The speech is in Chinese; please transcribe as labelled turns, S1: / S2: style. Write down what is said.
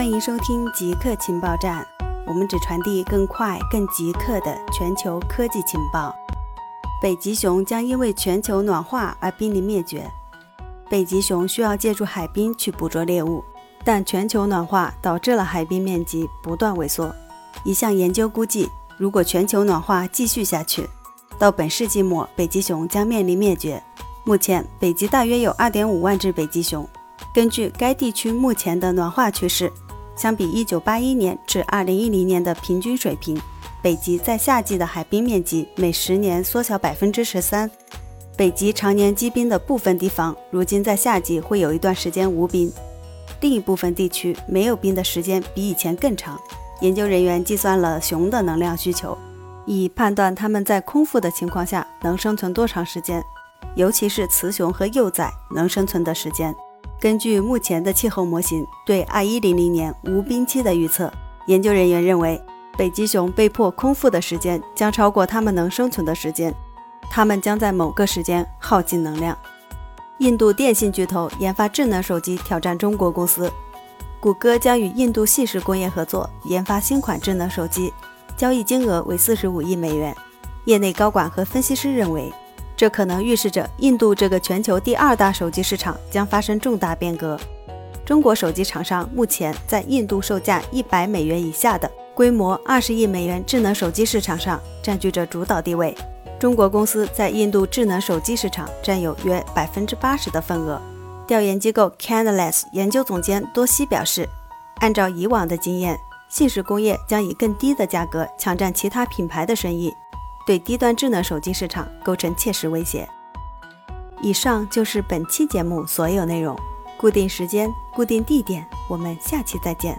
S1: 欢迎收听极客情报站，我们只传递更快、更极客的全球科技情报。北极熊将因为全球暖化而濒临灭绝。北极熊需要借助海滨去捕捉猎物，但全球暖化导致了海滨面积不断萎缩。一项研究估计，如果全球暖化继续下去，到本世纪末，北极熊将面临灭绝。目前，北极大约有2.5万只北极熊。根据该地区目前的暖化趋势，相比1981年至2010年的平均水平，北极在夏季的海冰面积每十年缩小百分之十三。北极常年积冰的部分地方，如今在夏季会有一段时间无冰；另一部分地区没有冰的时间比以前更长。研究人员计算了熊的能量需求，以判断它们在空腹的情况下能生存多长时间，尤其是雌熊和幼崽能生存的时间。根据目前的气候模型对2100年无冰期的预测，研究人员认为，北极熊被迫空腹的时间将超过它们能生存的时间，它们将在某个时间耗尽能量。印度电信巨头研发智能手机挑战中国公司，谷歌将与印度细石工业合作研发新款智能手机，交易金额为45亿美元。业内高管和分析师认为。这可能预示着印度这个全球第二大手机市场将发生重大变革。中国手机厂商目前在印度售价一百美元以下的规模二十亿美元智能手机市场上占据着主导地位。中国公司在印度智能手机市场占有约百分之八十的份额。调研机构 Canalys 研究总监多西表示，按照以往的经验，信实工业将以更低的价格抢占其他品牌的生意。对低端智能手机市场构成切实威胁。以上就是本期节目所有内容，固定时间、固定地点，我们下期再见。